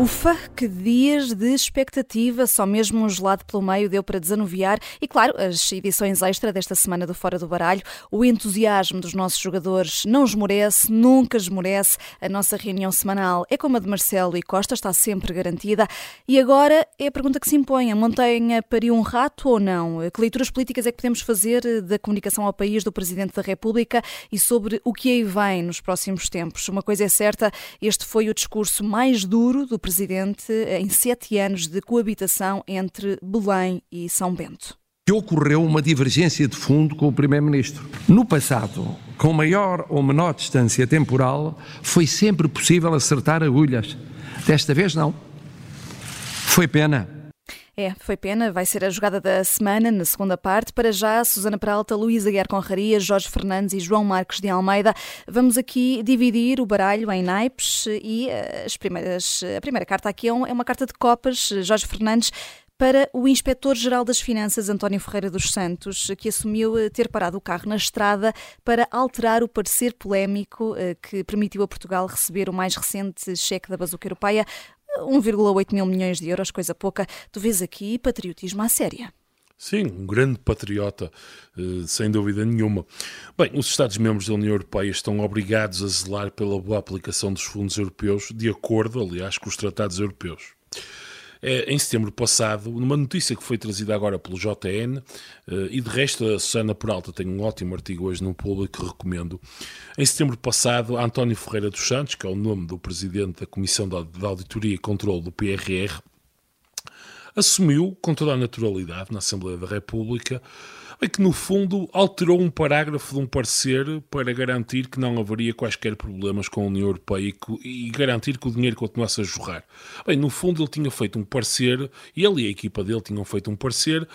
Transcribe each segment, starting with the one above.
Ufa, que dias de expectativa, só mesmo um gelado pelo meio deu para desanuviar e, claro, as edições extra desta semana do Fora do Baralho. O entusiasmo dos nossos jogadores não esmorece, nunca esmorece. A nossa reunião semanal é como a de Marcelo e Costa, está sempre garantida. E agora é a pergunta que se impõe: a montanha pariu um rato ou não? Que leituras políticas é que podemos fazer da comunicação ao país do Presidente da República e sobre o que aí vem nos próximos tempos? Uma coisa é certa, este foi o discurso mais duro do Presidente Presidente em sete anos de coabitação entre Belém e São Bento. Ocorreu uma divergência de fundo com o Primeiro-Ministro. No passado, com maior ou menor distância temporal, foi sempre possível acertar agulhas. Desta vez, não. Foi pena. É, foi pena, vai ser a jogada da semana, na segunda parte. Para já, Susana Peralta, Luísa Guerra Conraria, Jorge Fernandes e João Marcos de Almeida. Vamos aqui dividir o baralho em naipes e eh, as primeiras, a primeira carta aqui é, é uma carta de copas. Jorge Fernandes para o Inspetor-Geral das Finanças, António Ferreira dos Santos, que assumiu eh, ter parado o carro na estrada para alterar o parecer polémico eh, que permitiu a Portugal receber o mais recente cheque da bazuca europeia. 1,8 mil milhões de euros, coisa pouca. Tu vês aqui patriotismo à séria. Sim, um grande patriota, eh, sem dúvida nenhuma. Bem, os Estados-membros da União Europeia estão obrigados a zelar pela boa aplicação dos fundos europeus, de acordo, aliás, com os tratados europeus. É, em setembro passado, numa notícia que foi trazida agora pelo JN, eh, e de resto a Susana Peralta tem um ótimo artigo hoje no público que recomendo. Em setembro passado, António Ferreira dos Santos, que é o nome do presidente da Comissão de Auditoria e Controlo do PRR, assumiu com toda a naturalidade na Assembleia da República é que, no fundo, alterou um parágrafo de um parecer para garantir que não haveria quaisquer problemas com a União Europeia e, garantir que o dinheiro continuasse a jorrar. Bem, no fundo, ele tinha feito um parecer, ele e a equipa dele tinham feito um parecer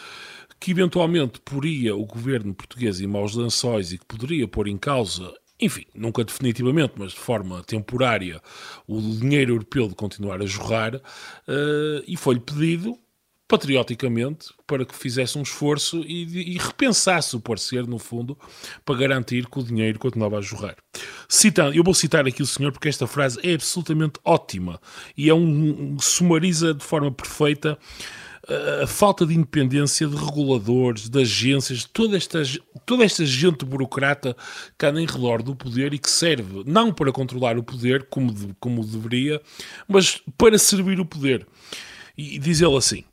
que eventualmente poria o governo português em maus lençóis e que poderia pôr em causa enfim, nunca definitivamente, mas de forma temporária, o dinheiro europeu de continuar a jorrar, uh, e foi-lhe pedido patrioticamente para que fizesse um esforço e, e, repensasse o parecer, no fundo, para garantir que o dinheiro continuava a jorrar. Citando, eu vou citar aqui o senhor porque esta frase é absolutamente ótima e é um, um sumariza de forma perfeita eh, a falta de independência de reguladores, de agências, toda esta, toda esta gente burocrata que anda em redor do poder e que serve não para controlar o poder, como, de, como deveria, mas para servir o poder. E diz ele assim: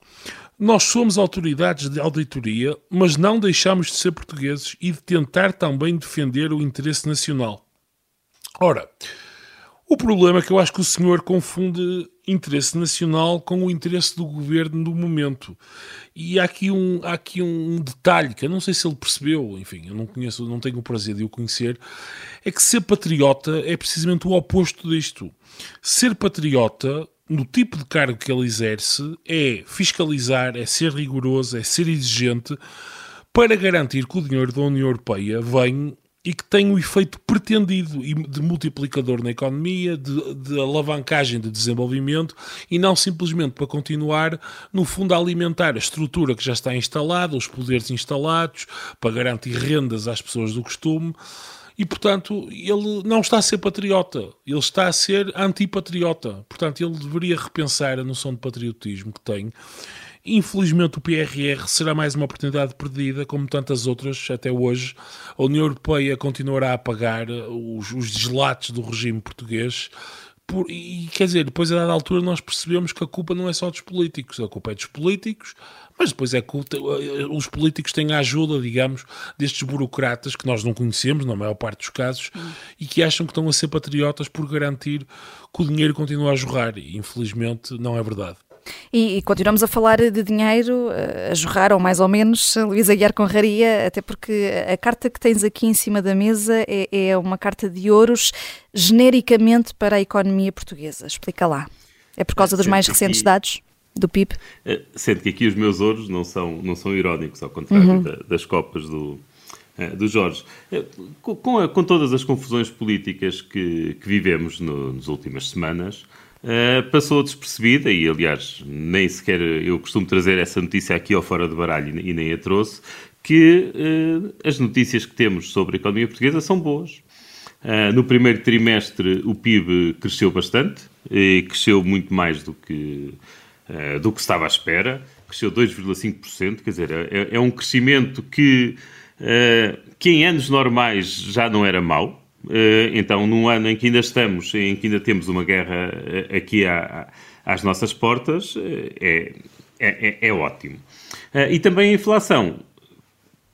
nós somos autoridades de auditoria, mas não deixamos de ser portugueses e de tentar também defender o interesse nacional. Ora, o problema é que eu acho que o senhor confunde interesse nacional com o interesse do governo no momento. E há aqui um, há aqui um detalhe que eu não sei se ele percebeu, enfim, eu não conheço, não tenho o prazer de o conhecer, é que ser patriota é precisamente o oposto disto. Ser patriota no tipo de cargo que ele exerce, é fiscalizar, é ser rigoroso, é ser exigente para garantir que o dinheiro da União Europeia vem e que tem o efeito pretendido de multiplicador na economia, de, de, alavancagem de desenvolvimento e não simplesmente para continuar, no fundo, a alimentar a estrutura que já está instalada, os poderes instalados, para garantir rendas às pessoas do costume. E, portanto, ele não está a ser patriota, ele está a ser antipatriota. Portanto, ele deveria repensar a noção de patriotismo que tem. Infelizmente, o PRR será mais uma oportunidade perdida, como tantas outras até hoje. A União Europeia continuará a pagar os, os deslates do regime português. Por, e quer dizer, depois a dada altura nós percebemos que a culpa não é só dos políticos, a culpa é dos políticos, mas depois é que os políticos têm a ajuda, digamos, destes burocratas que nós não conhecemos, na maior parte dos casos, hum. e que acham que estão a ser patriotas por garantir que o dinheiro continua a jorrar. E infelizmente não é verdade. E, e, continuamos a falar de dinheiro eh, a jorrar, ou mais ou menos, Luísa Guiar Conraria, até porque a carta que tens aqui em cima da mesa é, é uma carta de ouros genericamente para a economia portuguesa. Explica lá. É por causa dos mais recentes dados? Do PIB. Eh, sendo que aqui os meus ouros não são, não são irónicos, ao contrário uhum. da, das copas do, eh, do Jorge. Eh, com, a, com, todas as confusões políticas que, que vivemos no, nas últimas semanas, uh, passou despercebida, e aliás, nem sequer eu costumo trazer essa notícia aqui ao fora do baralho e nem a trouxe, que uh, as notícias que temos sobre a economia portuguesa são boas. Uh, no primeiro trimestre o PIB cresceu bastante, e cresceu muito mais do que, uh, do que estava à espera, cresceu 2,5%, quer dizer, é, é, um crescimento que, uh, que em anos normais já não era mau, então num ano em que ainda estamos, em que ainda temos uma guerra aqui à, às nossas portas, é, é, é, é ótimo. e também a inflação,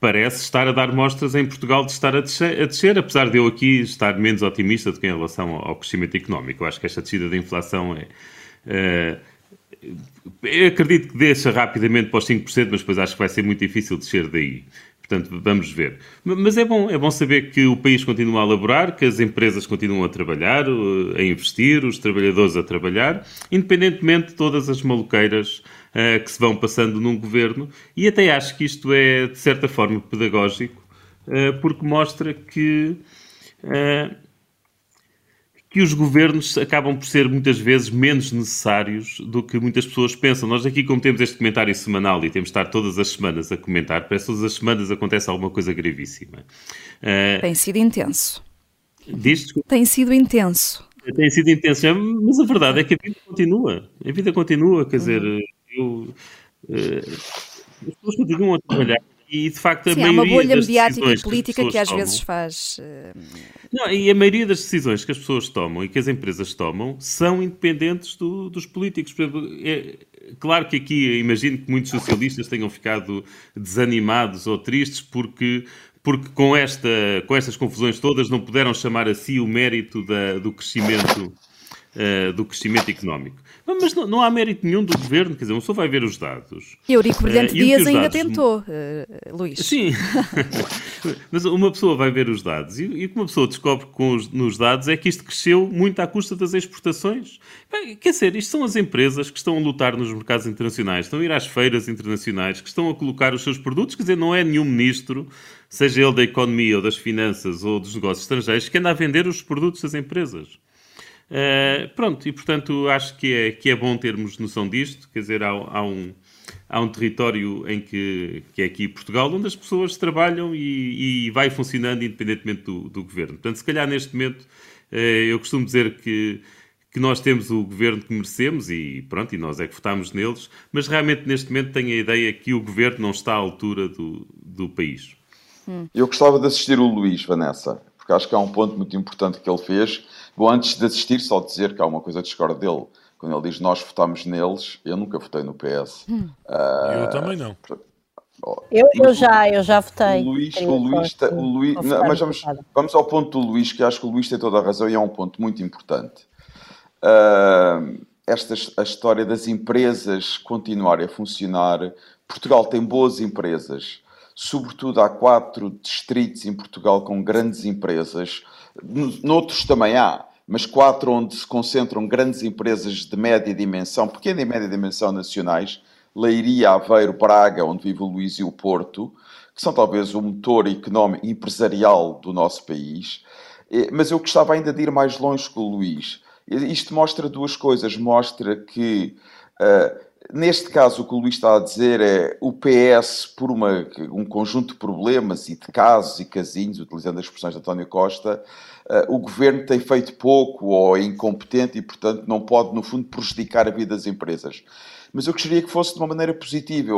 parece estar a dar mostras em Portugal de estar a descer, a descer, apesar de eu aqui estar menos otimista do que em relação ao crescimento económico. Eu acho que esta descida da inflação é. Uh, acredito que deixa rapidamente para os 5%, mas depois acho que vai ser muito difícil descer daí. Portanto, vamos ver. Mas é bom, é bom saber que o país continua a elaborar, que as empresas continuam a trabalhar, a investir, os trabalhadores a trabalhar, independentemente de todas as maluqueiras uh, que se vão passando num governo. E até acho que isto é, de certa forma, pedagógico, uh, porque mostra que. Uh, que os governos acabam por ser muitas vezes menos necessários do que muitas pessoas pensam. Nós aqui, como temos este comentário semanal e temos de estar todas as semanas a comentar, parece que todas as semanas acontece alguma coisa gravíssima. Uh, Tem sido intenso. Diz? Tem sido intenso. Tem sido intenso, mas a verdade é que a vida continua. A vida continua, quer dizer, uhum. eu, uh, as pessoas continuam a trabalhar e de facto a Sim, maioria há uma bolha mediática e política que, que às tomam, vezes faz. Uh... Não, e a maioria das decisões que as pessoas tomam e que as empresas tomam são independentes do, dos políticos. É, claro que aqui imagino que muitos socialistas tenham ficado desanimados ou tristes porque porque com, esta, com estas confusões todas não puderam chamar a si o mérito da, do crescimento uh, do crescimento económico. Mas não, não, há mérito nenhum do governo, quer dizer, uma pessoa vai ver os dados. Eurico Brilhante uh, Dias ainda dados... tentou, uh, Luís. Sim, mas uma pessoa vai ver os dados e, o que uma pessoa descobre com os, nos dados é que isto cresceu muito à custa das exportações. Bem, quer dizer, isto são as empresas que estão a lutar nos mercados internacionais, estão a ir às feiras internacionais, que estão a colocar os seus produtos, quer dizer, não é nenhum ministro seja ele da economia ou das finanças ou dos negócios estrangeiros, que anda a vender os produtos das empresas. Uh, pronto, e portanto acho que é, que é bom termos noção disto, quer dizer, há, há um, há um território em que, que é aqui Portugal, onde as pessoas trabalham e, e vai funcionando independentemente do, do, governo. Portanto, se calhar neste momento, uh, eu costumo dizer que, que nós temos o governo que merecemos e pronto, e nós é que votamos neles, mas realmente neste momento tenho a ideia que o governo não está à altura do, do país. Eu gostava de assistir o Luís, Vanessa, porque acho que há um ponto muito importante que ele fez. Bom, antes de assistir, só dizer que há uma coisa que discordo dele. Quando ele diz nós votamos neles, eu nunca votei no PS. Hum. Uh, eu também não. Eu, eu, já, eu já votei. O Luís, o Luís, o Luís não, mas vamos, vamos ao ponto do Luís, que acho que o Luís tem toda a razão e é um ponto muito importante. Uh, esta a história das empresas continuarem a funcionar. Portugal tem boas empresas sobretudo há quatro distritos em Portugal com grandes empresas, noutros também há, mas quatro onde se concentram grandes empresas de média dimensão, pequena e média dimensão nacionais, Leiria, Aveiro, Braga, onde vive o Luís e o Porto, que são talvez o motor económico empresarial do nosso país. Eh, mas eu gostava ainda de ir mais longe com o Luís. Isto mostra duas coisas. Mostra que uh, Neste caso, o que o Luís está a dizer é o PS, por uma, um conjunto de problemas e de casos e casinhos, utilizando as expressões de António Costa, uh, o governo tem feito pouco ou é incompetente e, portanto, não pode, no fundo, prejudicar a vida das empresas. Mas eu gostaria que fosse de uma maneira positiva.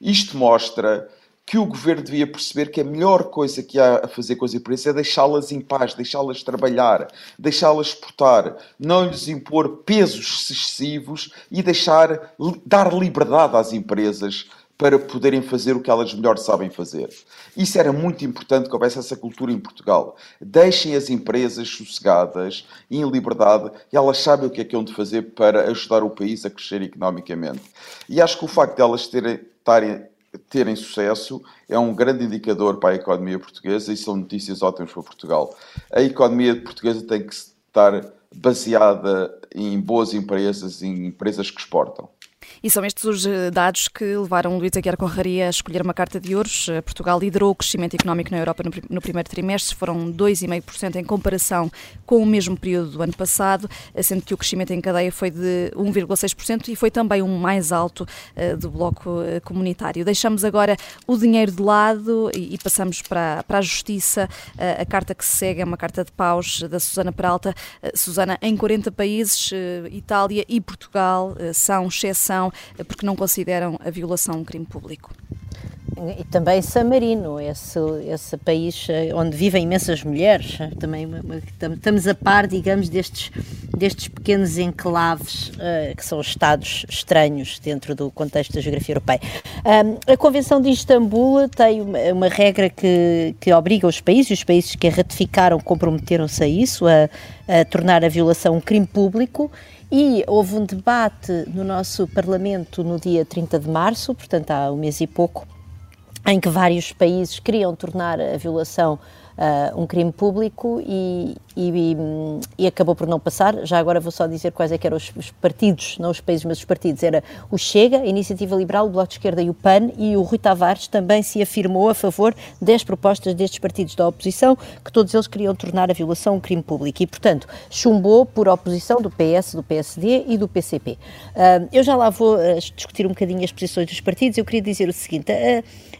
Isto mostra que o governo devia perceber que a melhor coisa que há a fazer com as empresas é deixá-las em paz, deixá-las trabalhar, deixá-las exportar, não lhes impor pesos excessivos e deixar dar liberdade às empresas para poderem fazer o que elas melhor sabem fazer. Isso era muito importante que houvesse essa cultura em Portugal. Deixem as empresas sossegadas, em liberdade, e elas sabem o que é que hão de fazer para ajudar o país a crescer economicamente. E acho que o facto de elas terem, estarem terem sucesso é um grande indicador para a economia portuguesa e são notícias ótimas para Portugal. A economia portuguesa tem que estar baseada em boas empresas, em empresas que exportam. E são estes os eh, dados que levaram Luís Aguiar Conraria a escolher uma carta de ouros. Eh, Portugal liderou o crescimento económico na Europa no primeiro trimestre, foram 2,5% em comparação com o mesmo período do ano passado, eh, sendo que o crescimento em cadeia foi de 1,6% e foi também o um mais alto do bloco comunitário. Deixamos agora o dinheiro de lado e passamos para, para a justiça. A carta que se segue é uma carta de paus da Susana Peralta. Susana, em 40 países, Itália e Portugal são exceção eh, porque não consideram a violação um crime público. E também San Marino, esse, esse país eh, onde vivem imensas mulheres, eh, também estamos a par, digamos, destes, destes pequenos enclaves uh, que são estados estranhos dentro do contexto da geografia europeia. Um, a Convenção de Istambul tem uma, uma, regra que, que obriga os países, os países que a ratificaram comprometeram-se a isso, a, a tornar a violação um crime público e houve um debate no nosso Parlamento no dia 30 de março, portanto há um mês e pouco, em que vários países queriam tornar a violação uh, um crime público e, e, e, acabou por não passar. Já agora vou só dizer quais é eram os, os, partidos, não os países, mas os partidos. Era o Chega, a Iniciativa Liberal, o Bloco de Esquerda e o PAN, e o Rui Tavares também se afirmou a favor das propostas destes partidos da oposição, que todos eles queriam tornar a violação um crime público. E, portanto, chumbou por oposição do PS, do PSD e do PCP. Uh, ah, eu já lá vou uh, discutir um bocadinho as posições dos partidos. Eu queria dizer o seguinte: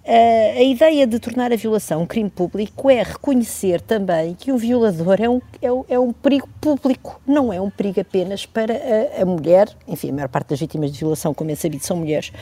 a ideia de tornar a violação um crime público é reconhecer também que o violador é um, é, um, é um perigo público, não é um perigo apenas para a, a, mulher, enfim, a maior parte das vítimas de violação, como é sabido, são mulheres,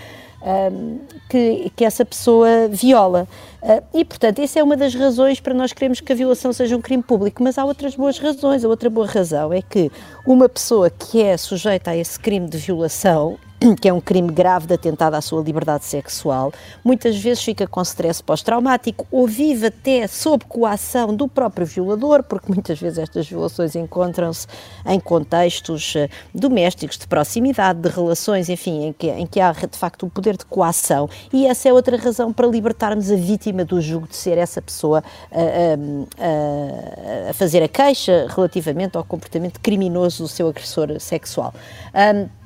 um, que, que essa pessoa viola. Uh, e, portanto, essa é uma das razões para nós queremos que a violação seja um crime público, mas há outras boas razões. A outra boa razão é que uma pessoa que é sujeita a esse crime de violação que é um crime grave de atentado à sua liberdade sexual, muitas vezes fica com stress pós-traumático ou vive até sob coação do próprio violador, porque muitas vezes estas violações encontram-se em contextos eh, domésticos, de proximidade, de relações, enfim, em que, em que há de facto o um poder de coação. E essa é outra razão para libertarmos a vítima do jugo de ser essa pessoa a, eh, a, eh, a fazer a queixa relativamente ao comportamento criminoso do seu agressor sexual. Um,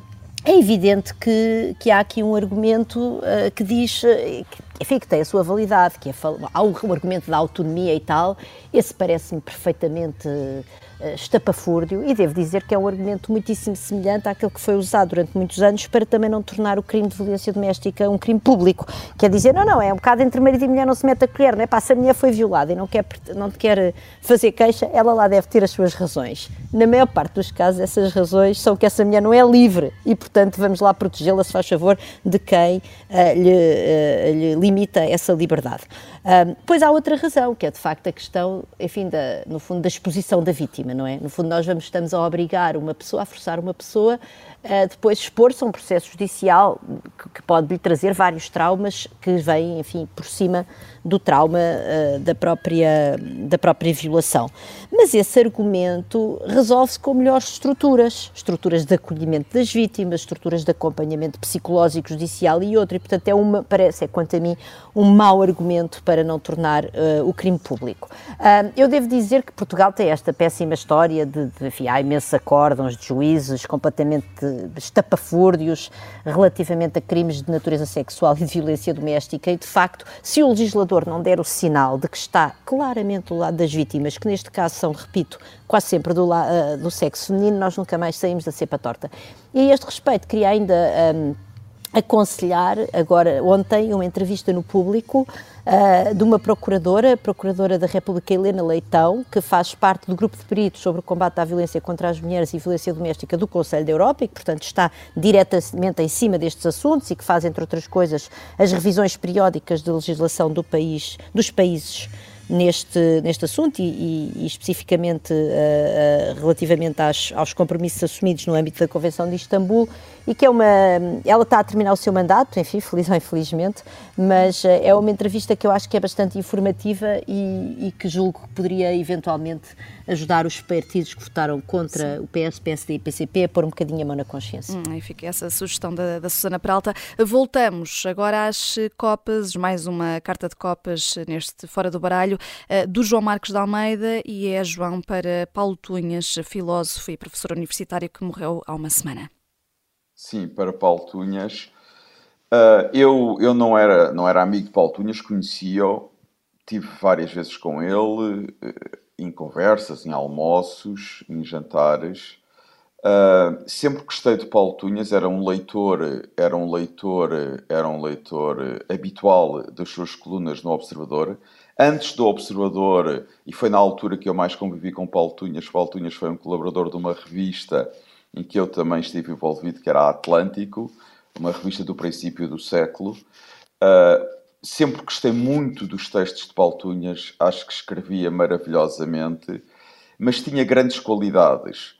é evidente que, que há aqui um argumento uh, que diz, uh, enfim, que tem a sua validade, que é, há o, argumento da autonomia e tal, esse parece-me perfeitamente uh, eh, estapafúrdio e devo dizer que é um argumento muitíssimo semelhante àquele que foi usado durante muitos anos para também não tornar o crime de violência doméstica um crime público. Quer dizer, não, não, é um bocado entre marido e mulher não se mete a colher, não é? Pá, se a mulher foi violada e não quer, não quer fazer queixa, ela lá deve ter as suas razões. Na maior parte dos casos, essas razões são que essa mulher não é livre e, portanto, vamos lá protegê-la, se faz favor, de quem uh, lhe, uh, lhe, limita essa liberdade. Uh, pois há outra razão, que é de facto a questão, enfim, da, no fundo, da exposição da vítima, não é? No fundo, nós vamos, estamos a obrigar uma pessoa, a forçar uma pessoa a depois expor-se a um processo judicial que, que pode lhe trazer vários traumas que vêm, enfim, por cima do trauma uh, da, própria, da própria violação. Mas esse argumento resolve-se com melhores estruturas, estruturas de acolhimento das vítimas, estruturas de acompanhamento psicológico, judicial e outro, e portanto é uma, parece, é quanto a mim, um mau argumento para não tornar uh, o crime público. Uh, eu devo dizer que Portugal tem esta péssima história de, de enfim, há imensos acórdãos de juízes completamente estapafúrdios relativamente a crimes de natureza sexual e de violência doméstica e, de facto, se o legislador não der o sinal de que está claramente do lado das vítimas, que neste caso são, repito, quase sempre do, uh, do sexo feminino, nós nunca mais saímos da cepa torta. E a este respeito, queria ainda. Um, aconselhar, agora ontem, uma entrevista no público uh, de uma procuradora, procuradora da República Helena Leitão, que faz parte do grupo de peritos sobre o combate à violência contra as mulheres e violência doméstica do Conselho da Europa e que, portanto, está diretamente em cima destes assuntos e que faz, entre outras coisas, as revisões periódicas da legislação do país, dos países neste, neste assunto e, e, e especificamente uh, uh, relativamente às, aos compromissos assumidos no âmbito da Convenção de Istambul e que é uma. Ela está a terminar o seu mandato, enfim, feliz ou infelizmente, mas uh, é uma entrevista que eu acho que é bastante informativa e, e, que julgo que poderia eventualmente ajudar os partidos que votaram contra Sim. o PS, PSD e PCP a pôr um bocadinho a mão na consciência. Hum, e fica essa sugestão da, da Susana Peralta. Voltamos agora às Copas, mais uma carta de Copas neste Fora do Baralho. Eh, do João Marcos de Almeida e é João para Paulo Tunhas, filósofo e professor universitário que morreu há uma semana. Sim, para Paulo Tunhas. Uh, eu eu não, era, não era amigo de Paulo Tunhas, conhecia-o, tive várias vezes com ele, uh, em conversas, em almoços, em jantares. Uh, sempre gostei de Paulo Tunhas, era um leitor, era um leitor, era um leitor habitual das suas colunas no Observador. Antes do Observador, e foi na altura que eu mais convivi com Paulo Tunhas, Paulo Tunhas foi um colaborador de uma revista em que eu também estive envolvido, que era a Atlântico, uma revista do princípio do século. Uh, sempre gostei muito dos textos de Paulo Tunhas, acho que escrevia maravilhosamente, mas tinha grandes qualidades.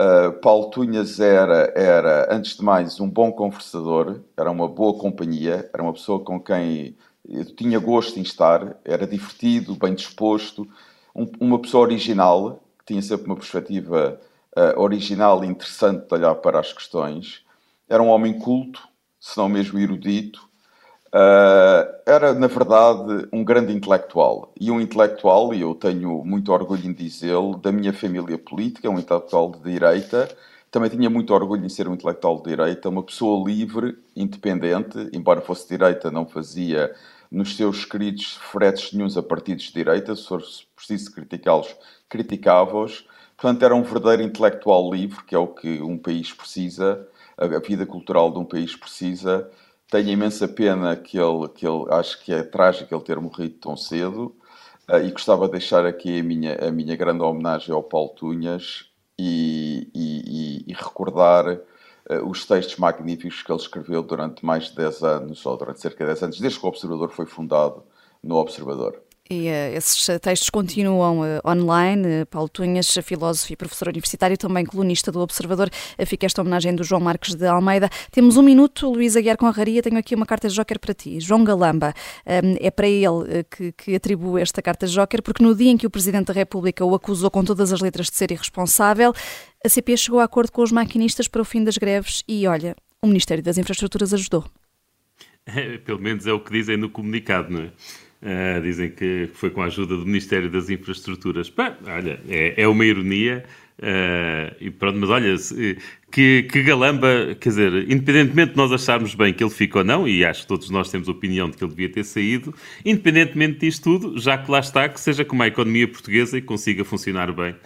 Uh, Paulo Tunhas era, era, antes de mais, um bom conversador, era uma boa companhia, era uma pessoa com quem eu tinha gosto em estar, era divertido, bem disposto, um, uma pessoa original, que tinha sempre uma perspectiva uh, original e interessante de olhar para as questões. Era um homem culto, se não mesmo erudito. Uh, era, na verdade, um grande intelectual. E um intelectual, e eu tenho muito orgulho em dizê-lo, da minha família política, um intelectual de direita. Também tinha muito orgulho em ser um intelectual de direita, uma pessoa livre, independente, embora fosse direita, não fazia nos seus escritos fretes nenhums a partidos de direita, se fosse preciso criticá-los, criticava-os. Portanto, era um verdadeiro intelectual livre, que é o que um país precisa, a vida cultural de um país precisa. Tenho imensa pena que ele, que ele acho que é trágico ele ter morrido tão cedo. Uh, e gostava de deixar aqui a minha, a minha grande homenagem ao Paulo Tunhas e, e, e, e recordar os textos magníficos que ele escreveu durante mais de 10 anos, ou durante cerca de 10 anos, desde que o Observador foi fundado no Observador. E uh, esses textos continuam uh, online. Uh, Paulo Tunhas, filósofo e professor universitário, também colunista do Observador. fica esta homenagem do João Marcos de Almeida. Temos um minuto, Luís Aguiar Conraria. Tenho aqui uma carta de Joker para ti. João Galamba, um, é para ele que, que atribui esta carta de Joker, porque no dia em que o Presidente da República o acusou com todas as letras de ser irresponsável, a CP chegou a acordo com os maquinistas para o fim das greves e, olha, o Ministério das Infraestruturas ajudou. É, pelo menos é o que dizem no comunicado, não é? Uh, dizem que foi com a ajuda do Ministério das Infraestruturas. Olha, é, é uma ironia. Uh, e pronto, mas olha, que, que galamba, quer dizer, independentemente de nós acharmos bem que ele fica ou não, e acho que todos nós temos a opinião de que ele devia ter saído, independentemente disto tudo, já que lá está, que seja como a economia portuguesa e consiga funcionar bem,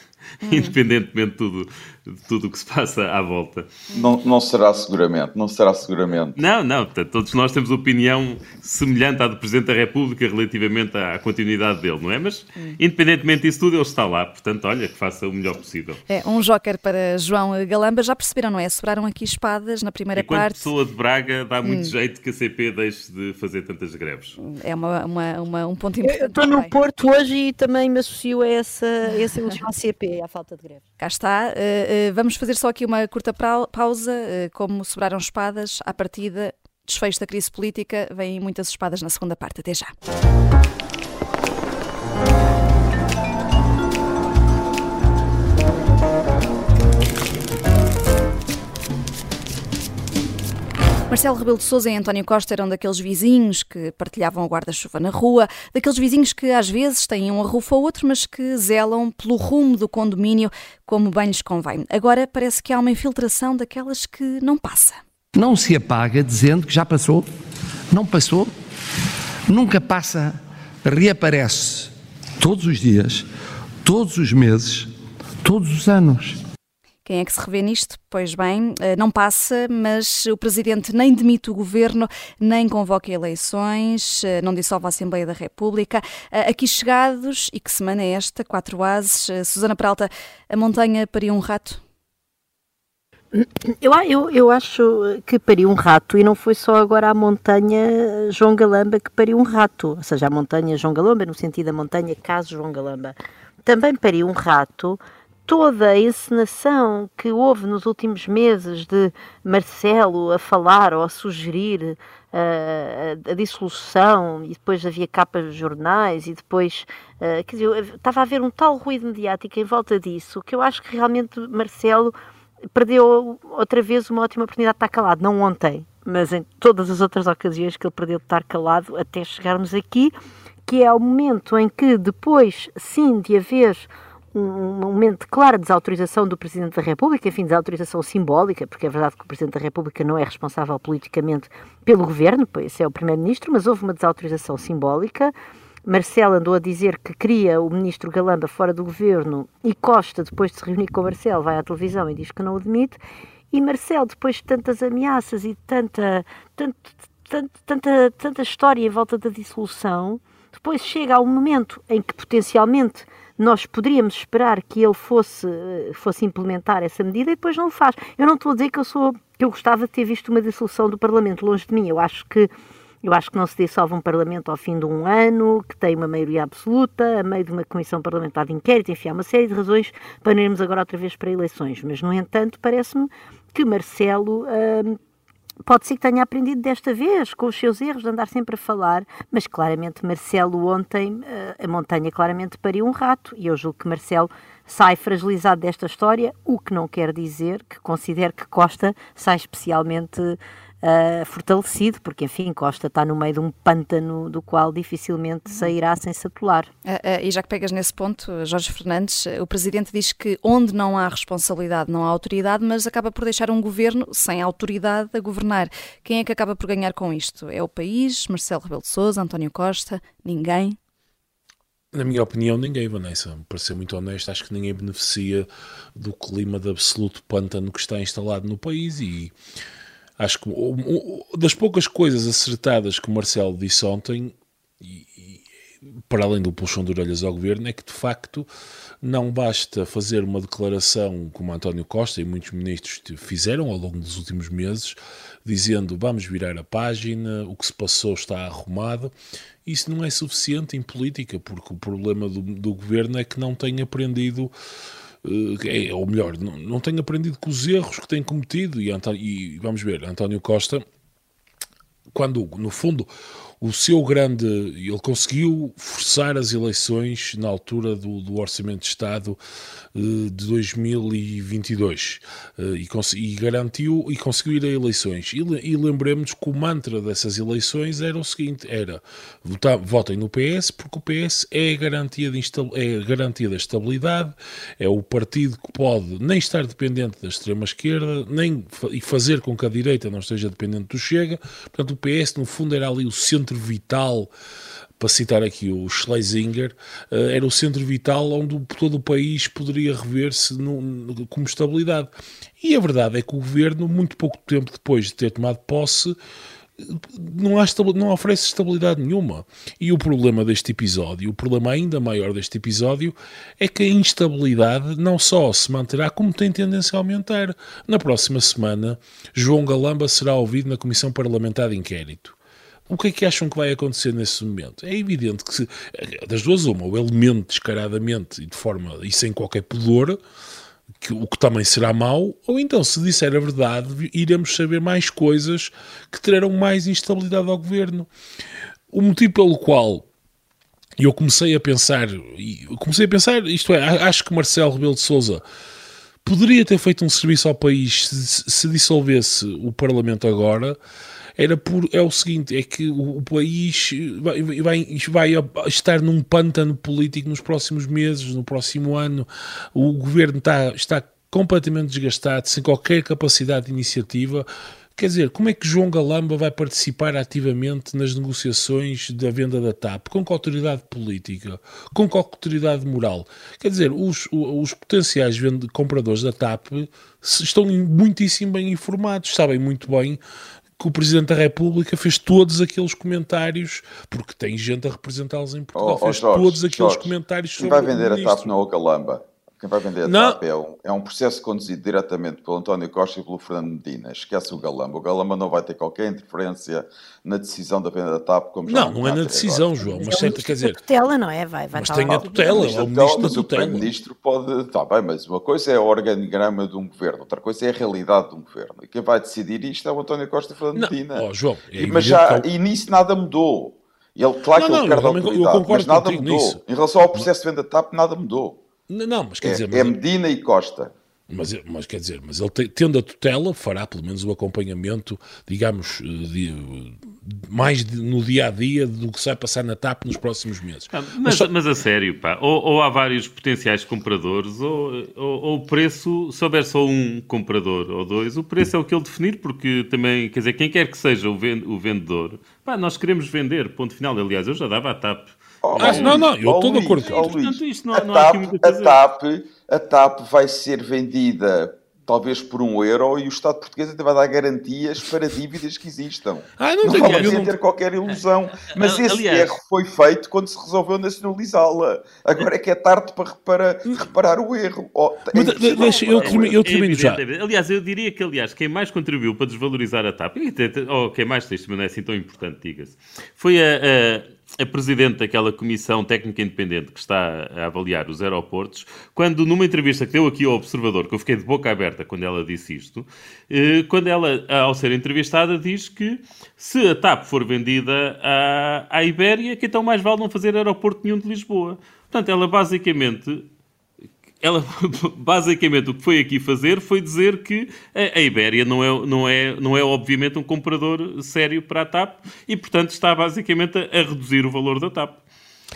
hum. independentemente de tudo, de tudo o que se passa à volta. Não, não será seguramente, não será seguramente. Não, não, portanto, todos nós temos opinião semelhante à do Presidente da República relativamente à continuidade dele, não é? Mas, hum. independentemente disso tudo, ele está lá, portanto, olha, que faça o melhor possível. É, um joker para João Galamba, já perceberam, não é? Sobraram aqui espadas na primeira Enquanto parte. pessoa de Braga, dá muito hum. jeito que a CP deixe de fazer tantas greves. É uma, uma, uma um ponto importante. estou no Porto hoje e também me associo a essa, a essa elogio à CP, à falta de greve. Cá está. Uh, uh, vamos fazer só aqui uma curta pausa. Uh, como sobraram espadas, à partida, desfecho da crise política, vêm muitas espadas na segunda parte. Até já. Marcelo Rebelo de Sousa e António Costa eram daqueles vizinhos que partilhavam o guarda-chuva na rua, daqueles vizinhos que às vezes têm um arrufo ou outro, mas que zelam pelo rumo do condomínio como bem lhes convém. Agora parece que há uma infiltração daquelas que não passa. Não se apaga dizendo que já passou. Não passou. Nunca passa. Reaparece todos os dias, todos os meses, todos os anos. Quem é que se revê nisto? Pois bem, eh, não passa, mas o Presidente nem demite o Governo, nem convoca eleições, eh, não dissolve a Assembleia da República. Eh, aqui chegados, e que semana é esta? Quatro ases. Susana Peralta, a montanha pariu um rato? Eu, eu, eu acho que pariu um rato e não foi só agora a montanha João Galamba que pariu um rato, ou seja, a montanha João Galamba, no sentido da montanha Caso João Galamba. Também pariu um rato toda a encenação que houve nos últimos meses de Marcelo a falar ou a sugerir uh, a, a, dissolução e depois havia capas de jornais e depois uh, quer dizer, estava a haver um tal ruído mediático em volta disso que eu acho que realmente Marcelo perdeu outra vez uma ótima oportunidade de estar calado, não ontem, mas em todas as outras ocasiões que ele perdeu de estar calado até chegarmos aqui, que é o momento em que depois sim de haver um momento de clara desautorização do Presidente da República, enfim, desautorização simbólica, porque é verdade que o Presidente da República não é responsável politicamente pelo governo, pois é o Primeiro-Ministro, mas houve uma desautorização simbólica. Marcelo andou a dizer que queria o ministro Galamba fora do governo e Costa, depois de se reunir com o Marcelo, vai à televisão e diz que não o demite. E Marcelo, depois de tantas ameaças e tanta, tanta, tanta, tanta história em volta da dissolução, depois chega ao momento em que potencialmente nós poderíamos esperar que ele fosse, fosse implementar essa medida e depois não o faz. Eu não estou a dizer que eu sou que eu gostava de ter visto uma dissolução do Parlamento longe de mim. Eu acho que eu acho que não se dissolve um Parlamento ao fim de um ano, que tem uma maioria absoluta, a meio de uma comissão parlamentar de inquérito, enfim, há uma série de razões para irmos agora outra vez para eleições. Mas, no entanto, parece-me que Marcelo hum, pode ser que tenha aprendido desta vez, com os seus erros, de andar sempre a falar, mas claramente Marcelo ontem, eh, a montanha claramente pariu um rato, e eu julgo que Marcelo sai fragilizado desta história, o que não quer dizer que considere que Costa sai especialmente uh, fortalecido, porque enfim, Costa está no meio de um pântano do qual dificilmente sairá sem se atolar. Uh, uh, e já que pegas nesse ponto, Jorge Fernandes, o Presidente diz que onde não há responsabilidade não há autoridade, mas acaba por deixar um governo sem autoridade a governar. Quem é que acaba por ganhar com isto? É o país? Marcelo Rebelo de Sousa, António Costa? Ninguém? Na minha opinião, ninguém, Vanessa. Para ser muito honesto, acho que ninguém beneficia do clima de absoluto pântano que está instalado no país e Acho que das poucas coisas acertadas que o Marcelo disse ontem, e, e, para além do puxão de orelhas ao governo, é que de facto não basta fazer uma declaração como António Costa e muitos ministros fizeram ao longo dos últimos meses, dizendo vamos virar a página, o que se passou está arrumado. Isso não é suficiente em política, porque o problema do, do governo é que não tem aprendido é, ou melhor, não, não tem aprendido com os erros que tem cometido. E, e vamos ver, António Costa, quando no fundo o seu grande. Ele conseguiu forçar as eleições na altura do, do Orçamento de Estado eh, de 2022 eh, e, e, garantiu e conseguiu ir a eleições. E, e lembremos que o mantra dessas eleições era o seguinte: era votem no PS porque o PS é a garantia, de é garantia da estabilidade, é o partido que pode nem estar dependente da extrema-esquerda, nem e fazer com que a direita não esteja dependente do Chega. Portanto, o PS, no fundo, era ali o centro centro vital para citar aqui o Schlesinger, eh, era o centro vital onde todo o país poderia rever-se como estabilidade. E a verdade é que o governo, muito pouco tempo depois de ter tomado posse, não, há não oferece estabilidade nenhuma. E o problema deste episódio, o problema ainda maior deste episódio, é que a instabilidade não só se manterá, como tem tendência a aumentar. Na próxima semana, João Galamba será ouvido na Comissão Parlamentar de Inquérito. O que é que acham que vai acontecer nesse momento? É evidente que, se, das duas, uma, o elemento descaradamente e de forma e sem qualquer pudor, que, o que também será mau, ou então, se disser a verdade, iremos saber mais coisas que trarão mais instabilidade ao governo. O motivo pelo qual eu comecei a pensar, comecei a pensar, isto é, acho que Marcelo Rebelo de Souza poderia ter feito um serviço ao país se, se dissolvesse o Parlamento agora era por, é o seguinte, é que o, o país vai, vai, vai estar num pântano político nos próximos meses, no próximo ano, o governo está, está completamente desgastado, sem qualquer capacidade de iniciativa, Quer dizer, como é que João Galamba vai participar ativamente nas negociações da venda da TAP? Com que autoridade política? Com que autoridade moral? Quer dizer, os, os potenciais compradores da TAP estão muitíssimo bem informados, sabem muito bem que o Presidente da República fez todos aqueles comentários, porque tem gente a representá-los em Portugal, oh, oh, fez Jorge, todos aqueles Jorge, comentários sobre vai vender a TAP na Ocalamba? Quem vai vender a não. TAP é um, é um processo conduzido diretamente pelo António Costa e pelo Fernando Medina. Esquece o Galamba. O Galamba não vai ter qualquer interferência na decisão da venda da TAP. Como não, não é na decisão, agora. João. Mas sempre, quer dizer... tutela, não é? Vai, vai mas tem a tutela. É o ministro mas o Primeiro-Ministro pode... Está bem, mas uma coisa é o organigrama de um governo, outra coisa é a realidade de um governo. E quem vai decidir isto é o António Costa e o Fernando não. Medina. Oh, João, é e, mas já, eu... e nisso nada mudou. Ele, claro não, que ele não, quer dar autoridade, mas nada mudou. Nisso. Em relação ao processo de venda da TAP, nada mudou. Não, mas quer é, dizer. Mas... É Medina e Costa. Mas, mas quer dizer, mas ele tendo a tutela, fará pelo menos o acompanhamento, digamos, eh, de, mais de, no dia a dia do que se vai passar na TAP nos próximos meses. Ah, mas, mas, só... mas, a sério, pá, ou, ou, há vários potenciais compradores, ou, ou, ou, o preço, se houver só um comprador ou dois, o preço é o que ele definir, porque também, quer dizer, quem quer que seja o, vendedor, pá, nós queremos vender, ponto final. Aliás, eu já dava a TAP Oh, ah, não, não, eu estou de acordo. Oh, Luís, Luís, não, a, não TAP, a, TAP, a TAP vai ser vendida talvez por um euro, e o Estado português até vai dar garantias para dívidas que existam. Ah, não, não não... ter qualquer ilusão. Mas esse Aliás... erro foi feito quando se resolveu nacionalizá-la. Agora é que é tarde para, para reparar o erro. Oh, é deixa, eu, termino, eu termino já. Aliás, eu diria que aliás, quem mais contribuiu para desvalorizar a TAP, ou quem mais, isto não é assim tão importante, diga-se, foi a, a a presidente daquela comissão técnica independente que está a avaliar os aeroportos, quando numa entrevista que deu aqui ao Observador, que eu fiquei de boca aberta quando ela disse isto, eh, quando ela, ao ser entrevistada, diz que se a TAP for vendida à, à Ibéria, que então mais vale não fazer aeroporto nenhum de Lisboa. Portanto, ela basicamente ela basicamente o que foi aqui fazer foi dizer que a, Ibéria não é, não, é, não é obviamente um comprador sério para a TAP e portanto está basicamente a, a reduzir o valor da TAP.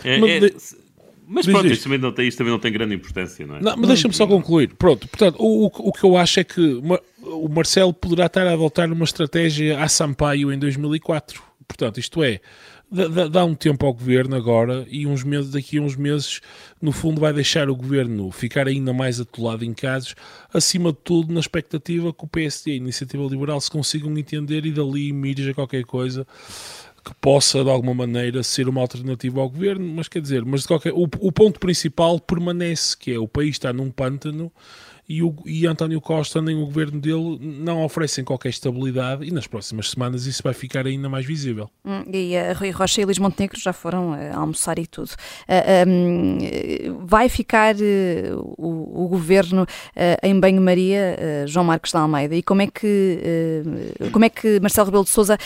É, mas, é, de... mas pronto, isto também, não tem, isto também não tem grande importância, não é? Não, mas deixa-me só concluir. Pronto, portanto, o, o, que eu acho é que o Marcelo poderá estar a adotar uma estratégia a Sampaio em 2004. Portanto, isto é, dá, dá, um tempo ao governo agora e uns meses, daqui a uns meses, no fundo, vai deixar o governo ficar ainda mais atolado em casos, acima de tudo, na expectativa que o PSD e a Iniciativa Liberal se consigam entender e dali emerja qualquer coisa que possa de alguma maneira ser uma alternativa ao governo, mas quer dizer, mas de qualquer, o, o ponto principal permanece, que é o país está num pântano e, o, e António Costa nem o governo dele não oferecem qualquer estabilidade e nas próximas semanas isso vai ficar ainda mais visível. Hum, e a Rui Rocha e Luís Montenegro já foram uh, almoçar e tudo. Uh, um, vai ficar o, o, governo em banho-maria, João Marcos de Almeida, e como é que, como é que Marcelo Rebelo de Sousa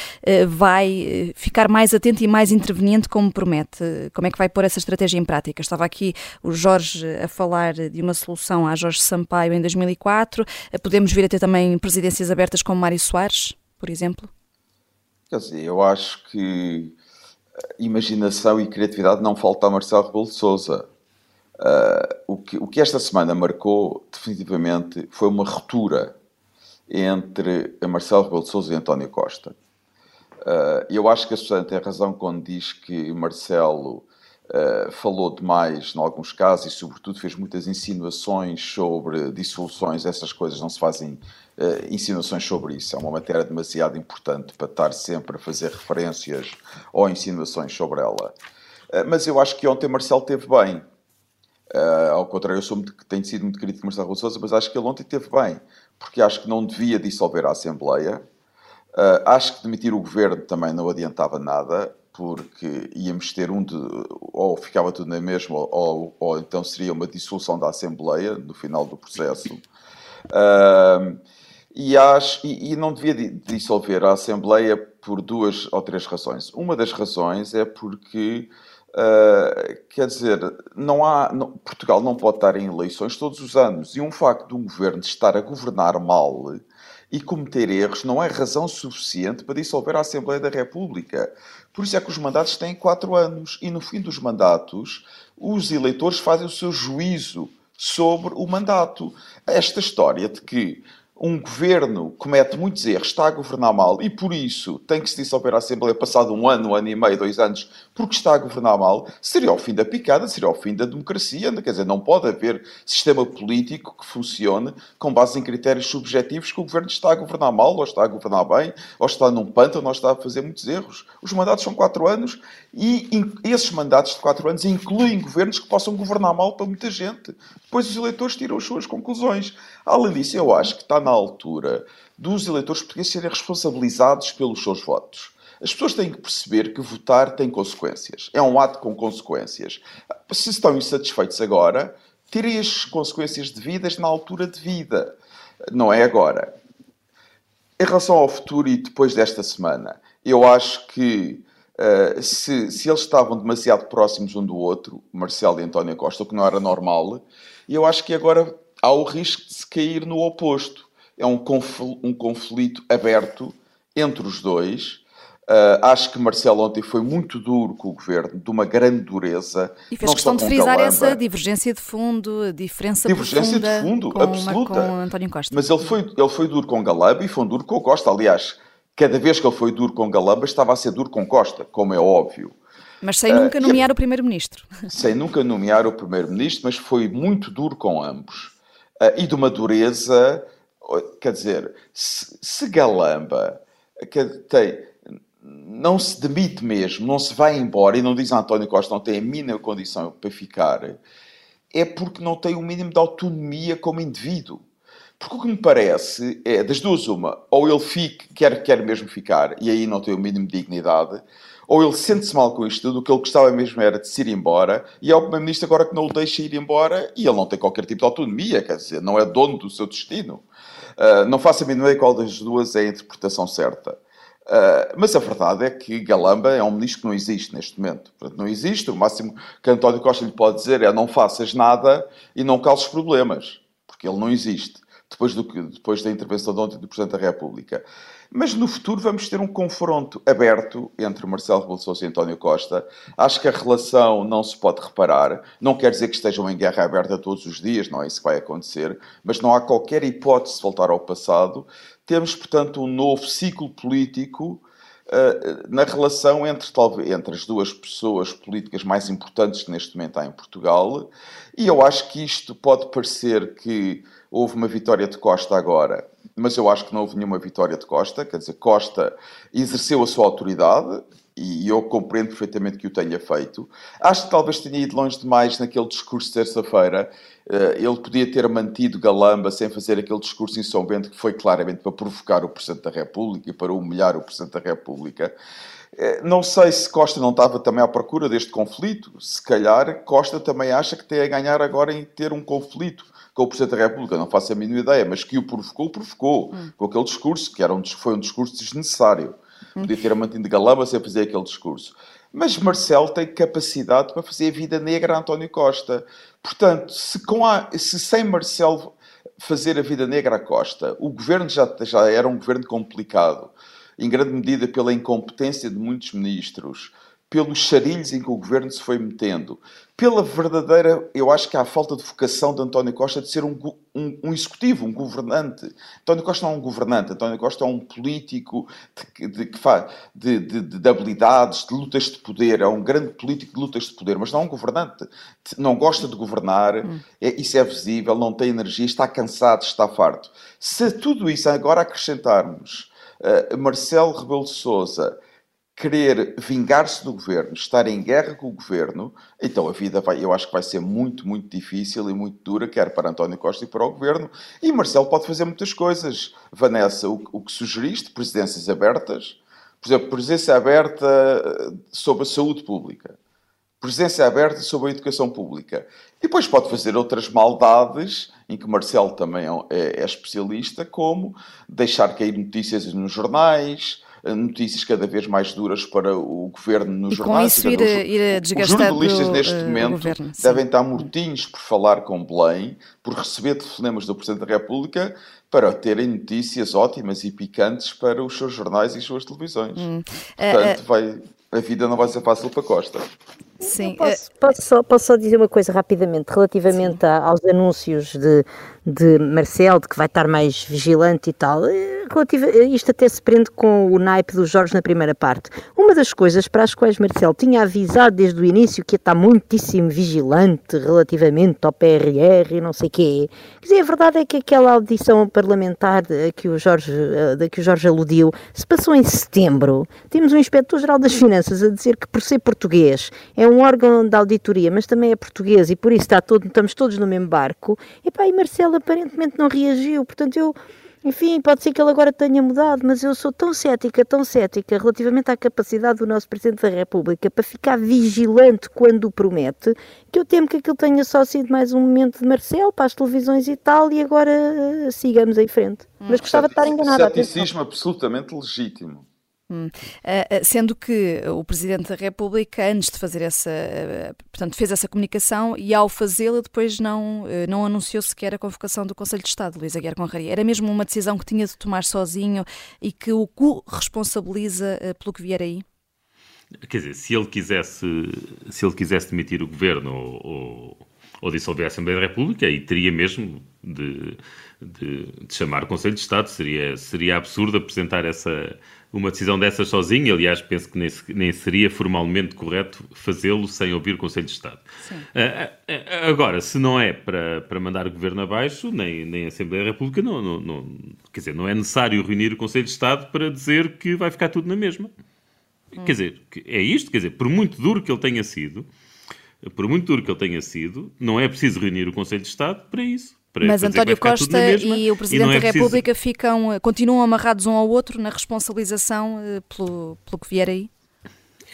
vai ficar mais atento e mais interveniente como promete? Como é que vai pôr essa estratégia em prática? Estava aqui o Jorge a falar de uma solução à Jorge Sampaio em 2004. Podemos vir a ter também presidências abertas como Mário Soares, por exemplo? Quer dizer, eu acho que imaginação e criatividade não falta a Marcelo Rebelo de Sousa. Uh, o, que, o que esta semana marcou, definitivamente, foi uma ruptura entre Marcelo Rebelo de Sousa e António Costa. Uh, eu acho que a Susana tem razão quando diz que Marcelo Uh, falou demais em alguns casos e, sobretudo, fez muitas insinuações sobre dissoluções. Essas coisas não se fazem uh, insinuações sobre isso. É uma matéria demasiado importante para estar sempre a fazer referências ou insinuações sobre ela. Uh, mas eu acho que ontem Marcelo teve bem. ao contrário, eu sou muito, tenho sido muito crítico de Marcelo Sousa, mas acho que ele ontem teve bem, porque acho que não devia dissolver a Assembleia. acho que demitir o governo também não adiantava nada porque íamos ter um de, ou ficava tudo na mesma, ou, ou então seria uma dissolução da Assembleia no final do processo. Uh, e, acho, e, e, não devia dissolver a Assembleia por duas ou três razões. Uma das razões é porque, uh, quer dizer, não há, não, Portugal não pode estar em eleições todos os anos, e um facto de um governo estar a governar mal e cometer erros não é razão suficiente para dissolver a Assembleia da República. Por isso é que os mandatos têm quatro anos e no fim dos mandatos os eleitores fazem o seu juízo sobre o mandato. Esta história de que um governo comete muitos erros, está a governar mal e por isso tem que se dissolver a Assembleia passado um ano, um ano e meio, dois anos, porque está a governar mal, seria o fim da picada, seria o fim da democracia. Quer dizer, não pode haver sistema político que funcione com base em critérios subjetivos que o governo está a governar mal, ou está a governar bem, ou está num pântano, ou está a fazer muitos erros. Os mandatos são quatro anos e esses mandatos de quatro anos incluem governos que possam governar mal para muita gente. Depois os eleitores tiram as suas conclusões. Além disso, eu acho que está na altura dos eleitores portugueses serem responsabilizados pelos seus votos. As pessoas têm que perceber que votar tem consequências. É um ato com consequências. Se estão insatisfeitos agora, terem as consequências devidas na altura de vida. Não é agora. Em relação ao futuro e depois desta semana, eu acho que uh, se, se, eles estavam demasiado próximos um do outro, Marcelo e António Costa, o que não era normal, eu acho que agora há o risco de se cair no oposto. É um, confl um conflito aberto entre os dois. Uh, acho que Marcelo ontem foi muito duro com o governo, de uma grande dureza. E fez questão de frisar essa divergência de fundo, a diferença divergência de fundo, com, absoluta. com António Costa. Mas ele foi, ele foi duro com Galamba e foi duro com Costa. Aliás, cada vez que ele foi duro com Galamba, estava a ser duro com Costa, como é óbvio. Mas sem nunca uh, nomear o primeiro-ministro. Sem nunca nomear o primeiro-ministro, mas foi muito duro com ambos. Uh, e de uma dureza, quer dizer, se, se Galamba que tem, não se demite mesmo, não se vai embora e não diz António Costa não tem a mínima condição para ficar, é porque não tem o mínimo de autonomia como indivíduo. Porque o que me parece é, das duas, uma, ou ele fica, quer, quer mesmo ficar, e aí não tem o mínimo de dignidade, ou ele sente-se mal com isto tudo, o que ele gostava mesmo era de se ir embora, e é o Primeiro-Ministro agora que não o deixa ir embora, e ele não tem qualquer tipo de autonomia, quer dizer, não é dono do seu destino. Uh, não faço a mínima ideia qual das duas é a interpretação certa. Uh, mas a verdade é que Galamba é um ministro que não existe neste momento. Portanto, não existe. O máximo que António Costa lhe pode dizer é não faças nada e não causes problemas, porque ele não existe. Depois, do que, depois da intervenção de ontem do Presidente da República. Mas no futuro vamos ter um confronto aberto entre Marcelo Rebelo Sousa e António Costa. Acho que a relação não se pode reparar. Não quer dizer que estejam em guerra aberta todos os dias, não é isso que vai acontecer. Mas não há qualquer hipótese de voltar ao passado. Temos, portanto, um novo ciclo político uh, na relação entre, talvez, entre as duas pessoas políticas mais importantes que neste momento há em Portugal. E eu acho que isto pode parecer que houve uma vitória de Costa agora mas eu acho que não houve nenhuma vitória de Costa. Quer dizer, Costa exerceu a sua autoridade e eu compreendo perfeitamente que o tenha feito. Acho que talvez tenha ido longe demais naquele discurso de terça-feira. Eh, ele podia ter mantido Galamba sem fazer aquele discurso insombente que foi claramente para provocar o Presidente da República e para humilhar o Presidente da República. Eh, não sei se Costa não estava também à procura deste conflito. Se calhar Costa também acha que tem a ganhar agora em ter um conflito com o Presidente da República, não faço a mínima ideia, mas que o provocou, provocou, hum. com aquele discurso, que era um, foi um discurso desnecessário. Hum. Podia ter mantido galamba sem fazer aquele discurso. Mas Marcelo tem capacidade para fazer a vida negra a António Costa. Portanto, se, com a, se sem Marcelo fazer a vida negra a Costa, o governo já, já era um governo complicado, em grande medida pela incompetência de muitos ministros, pelos charilhos em que o governo se foi metendo, pela verdadeira, eu acho que há falta de vocação de António Costa de ser um, um, um executivo, um governante. António Costa não é um governante, António Costa é um político de, de, de, de, de habilidades, de lutas de poder, é um grande político de lutas de poder, mas não é um governante. Não gosta de governar, é, isso é visível, não tem energia, está cansado, está farto. Se tudo isso agora acrescentarmos uh, Marcelo Rebelo de Souza querer vingar-se do governo, estar em guerra com o governo, então a vida vai, eu acho que vai ser muito, muito difícil e muito dura, quer para António Costa e para o governo. E Marcelo pode fazer muitas coisas. Vanessa, o, o que sugeriste, presidências abertas, por exemplo, presidência aberta eh, sobre a saúde pública, presidência aberta sobre a educação pública. E depois pode fazer outras maldades, em que Marcelo também é, é, é especialista, como deixar cair notícias nos jornais, notícias cada vez mais duras para o governo nos e jornais. Com isso ir, a, ir Os jornalistas neste momento governo, devem estar mortinhos por falar com Belém, por receber telefonemas do Presidente da República para terem notícias ótimas e picantes para os seus jornais e as suas televisões. Hum. Portanto, uh, uh... vai, a vida não vai ser fácil para Costa. Sim. Posso, posso, só, posso só dizer uma coisa rapidamente, relativamente a, aos anúncios de de Marcel, de que vai estar mais vigilante e tal, eh, relativo, eh, isto até se prende com o naipe do Jorge na primeira parte. Uma das coisas para as quais Marcel tinha avisado desde o início que ia estar muitíssimo vigilante relativamente ao PRR e não sei o quê. Quer dizer, a verdade é que aquela audição parlamentar a que o Jorge, a que o Jorge aludiu se passou em setembro. Temos um Inspetor-Geral das Finanças a dizer que por ser português é um órgão da auditoria, mas também é português e por isso está todo, estamos todos no mesmo barco. E pá, e Marcelo aparentemente não reagiu. Portanto, eu, enfim, pode ser que ele agora tenha mudado, mas eu sou tão cética, tão cética relativamente à capacidade do nosso Presidente da República para ficar vigilante quando promete, que eu temo que aquilo tenha só sido mais um momento de Marcel para as televisões e tal, e agora uh, sigamos em frente. Mas gostava de estar enganada. Ceticismo absolutamente legítimo. Hum. Uh, sendo que o Presidente da República, antes de fazer essa, uh, portanto, fez essa comunicação e ao fazê-la depois não, não anunciou sequer a convocação do Conselho de Estado, Luís Aguiar Conraria. Era mesmo uma decisão que tinha de tomar sozinho e que o responsabiliza pelo que vier aí? Quer dizer, se ele quisesse, se ele quisesse demitir o governo ou, ou, ou dissolver a Assembleia da República, aí teria mesmo de, de, de chamar o Conselho de Estado. Seria, seria absurdo apresentar essa uma decisão dessas sozinho. Aliás, penso que nem, nem seria formalmente correto fazê-lo sem ouvir o Conselho de Estado. Uh, agora, se não é para, para mandar o governo abaixo, nem, nem a Assembleia da República, não, não, não, quer dizer, não é necessário reunir o Conselho de Estado para dizer que vai ficar tudo na mesma. Hum. Quer dizer, é isto, quer dizer, por muito duro que ele tenha sido, por muito duro que ele tenha sido, não é preciso reunir o Conselho de Estado para isso. Mas António Costa e o Presidente é da República preciso... ficam, continuam amarrados um ao outro na responsabilização eh, pelo, pelo que vier aí?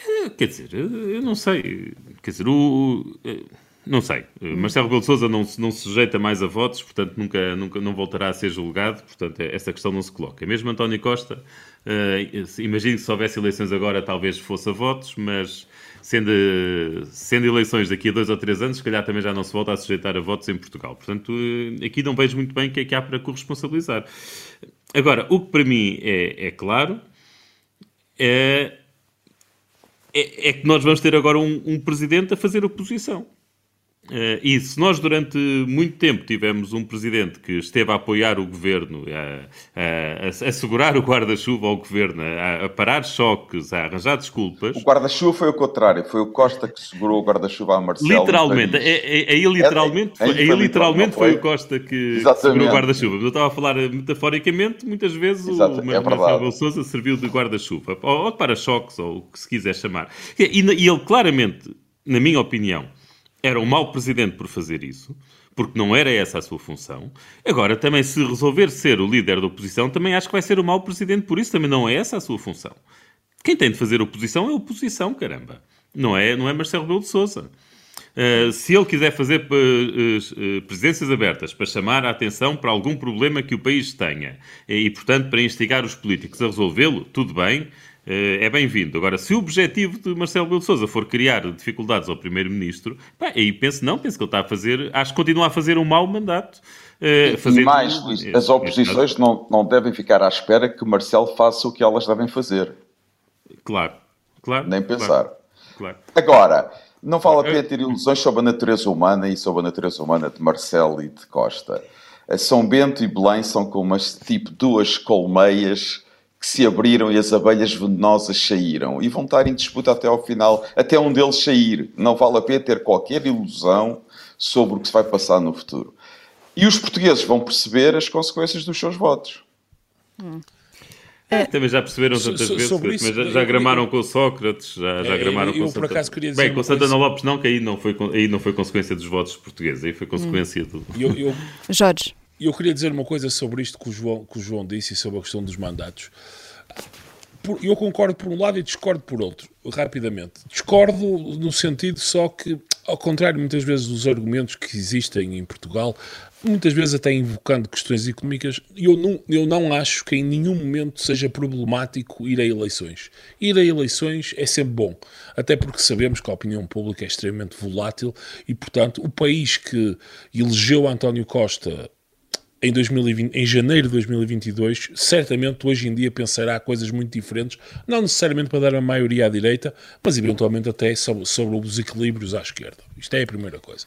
É, quer dizer, eu não sei. Quer dizer, o. Eh, não sei. Hum. Marcelo Rebelo de Sousa não, não se sujeita mais a votos, portanto nunca, nunca não voltará a ser julgado, portanto é, essa questão não se coloca. Mesmo António Costa, uh, imagino que se houvesse eleições agora talvez fosse a votos, mas sendo, sendo eleições daqui a dois ou três anos, se calhar também já não se volta a sujeitar a votos em Portugal. Portanto, eh, aqui não vejo muito bem o que é que há para corresponsabilizar. Agora, o que para mim é, é claro é, é, é, que nós vamos ter agora um, um presidente a fazer oposição. Uh, e se nós durante muito tempo tivemos um presidente que esteve a apoiar o governo, a, a, a segurar o guarda-chuva ao governo, a, a, parar choques, a arranjar desculpas. O guarda-chuva foi o contrário, foi o Costa que segurou o guarda-chuva a Marcelo. Literalmente, aí é, é, é, literalmente, é, aí literalmente foi, o Costa que Exatamente. segurou o guarda-chuva. Eu estava a falar metaforicamente, muitas vezes Exato, o Marcelo Souza serviu de guarda-chuva, ou, ou de para-choques, ou o que se quiser chamar. E, e ele claramente, na minha opinião, era um mau presidente por fazer isso, porque não era essa a sua função. Agora, também, se resolver ser o líder da oposição, também acho que vai ser um mau presidente por isso, também não é essa a sua função. Quem tem de fazer oposição é oposição, caramba. Não é, não é Marcelo Rebelo de Sousa. Uh, se ele quiser fazer uh, uh, presidências abertas para chamar a atenção para algum problema que o país tenha e, portanto, para instigar os políticos a resolvê-lo, tudo bem. Eh, é bem-vindo. Agora, se o objetivo de Marcelo Belo de Sousa for criar dificuldades ao Primeiro-Ministro, aí penso não, penso que ele está a fazer, acho que continua a fazer um mau mandato. Uh, fazer... E mais, Luís, as oposições não, não devem ficar à espera que Marcelo faça o que elas devem fazer. Claro, claro. Nem pensar. Claro, claro. Agora, não vale a pena ter ilusões sobre a natureza humana e sobre a natureza humana de Marcelo e de Costa. São Bento e Belém são como as, tipo duas colmeias que se abriram e as abelhas venenosas saíram e vão estar em disputa até ao final, até um deles sair. Não vale a pena ter qualquer ilusão sobre o que se vai passar no futuro. E os portugueses vão perceber as consequências dos seus votos. Hum. É, também já perceberam tantas so, vezes, isso, já, já gramaram eu, com Sócrates, já, já é, gramaram eu, com Santana. por acaso queria dizer Bem, com Santana coisa... Lopes não, que aí não, foi, aí não foi consequência dos votos portugueses, aí foi consequência hum. do... Eu, eu, Jorge. Eu queria dizer uma coisa sobre isto que o João, que o João disse e sobre a questão dos mandatos. Eu concordo por um lado e discordo por outro, rapidamente. Discordo no sentido só que, ao contrário muitas vezes dos argumentos que existem em Portugal, muitas vezes até invocando questões económicas, eu não, eu não acho que em nenhum momento seja problemático ir a eleições. Ir a eleições é sempre bom, até porque sabemos que a opinião pública é extremamente volátil e, portanto, o país que elegeu António Costa em, 2020, em janeiro de 2022, certamente hoje em dia pensará coisas muito diferentes, não necessariamente para dar a maioria à direita, mas eventualmente até sobre, sobre os equilíbrios à esquerda. Isto é a primeira coisa.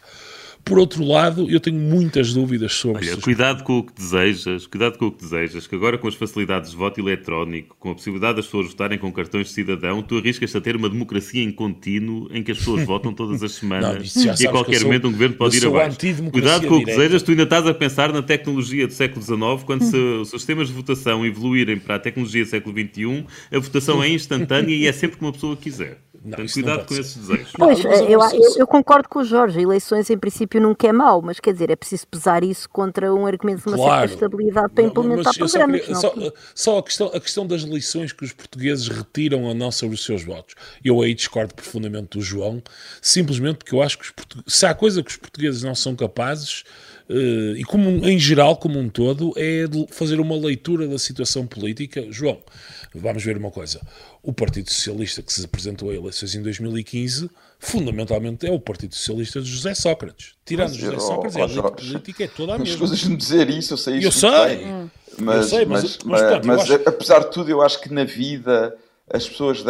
Por outro lado, eu tenho muitas dúvidas sobre Olha, cuidado com o que desejas, cuidado com o que desejas, que agora com as facilidades de voto eletrónico, com a possibilidade das pessoas votarem com cartões de cidadão, tu arriscas-te a ter uma democracia em contínuo em que as pessoas votam todas as semanas não, e a qualquer momento sou, um governo pode ir abaixo. Cuidado com o que desejas, tu ainda estás a pensar na tecnologia do século XIX, quando se, os sistemas de votação evoluírem para a tecnologia do século XXI, a votação é instantânea e é sempre que uma pessoa quiser. Não, cuidado com esses desejos. Pois, eu, eu, eu, concordo com o Jorge. Eleições, em princípio, nunca é mau, mas quer dizer, é preciso pesar isso contra um argumento de uma claro. certa estabilidade para implementar programas. Queria, só, só, a, questão, a questão das lições que os portugueses retiram ou não sobre os seus votos. Eu aí discordo profundamente do João, simplesmente porque eu acho que se há coisa que os portugueses não são capazes Uh, e como em geral, como um todo, é fazer uma leitura da situação política. João, vamos ver uma coisa. O Partido Socialista que se apresentou a eleições em 2015, fundamentalmente é o Partido Socialista de José Sócrates. Tirando mas, José Sócrates, oh, a elite política é toda a mesma. Mas coisas de dizer isso, eu sei isso. Eu sei. Mas, eu sei, mas, mas, mas, portanto, mas acho... apesar de tudo, eu acho que na vida as pessoas,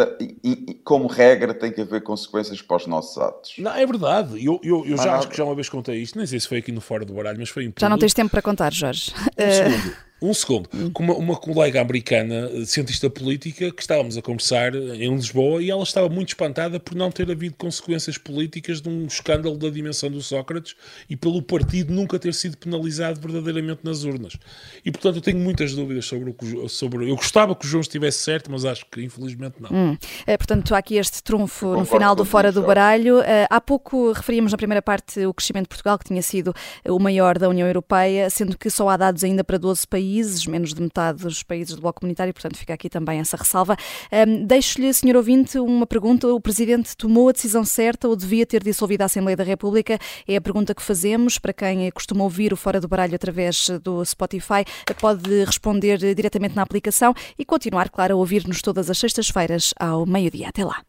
como regra, têm que haver consequências para os nossos atos. Não, é verdade. Eu, eu, eu já acho que já uma vez contei isto, nem sei se foi aqui no Fora do Baralho, mas foi em Já não tens tempo para contar, Jorge. Um segundo. Um segundo. Com uma, uma, colega americana, cientista política, que estávamos a conversar em Lisboa e ela estava muito espantada por não ter havido consequências políticas de um escândalo da dimensão do Sócrates e pelo partido nunca ter sido penalizado verdadeiramente nas urnas. E portanto eu tenho muitas dúvidas sobre o que, sobre. Eu gostava que o João estivesse certo, mas acho que infelizmente não. Hum. É, portanto, há aqui este trunfo no final do Fora do Baralho. Uh, há pouco referíamos na primeira parte o crescimento de Portugal, que tinha sido o maior da União Europeia, sendo que só há dados ainda para 12 países países, menos de metade dos países do Bloco Comunitário, portanto fica aqui também essa ressalva. Um, Deixo-lhe, senhor ouvinte, uma pergunta. O Presidente tomou a decisão certa ou devia ter dissolvido a Assembleia da República? É a pergunta que fazemos. Para quem costuma ouvir o Fora do Baralho através do Spotify, pode responder diretamente na aplicação e continuar, claro, a ouvir-nos todas as sextas-feiras ao meio-dia. Até lá.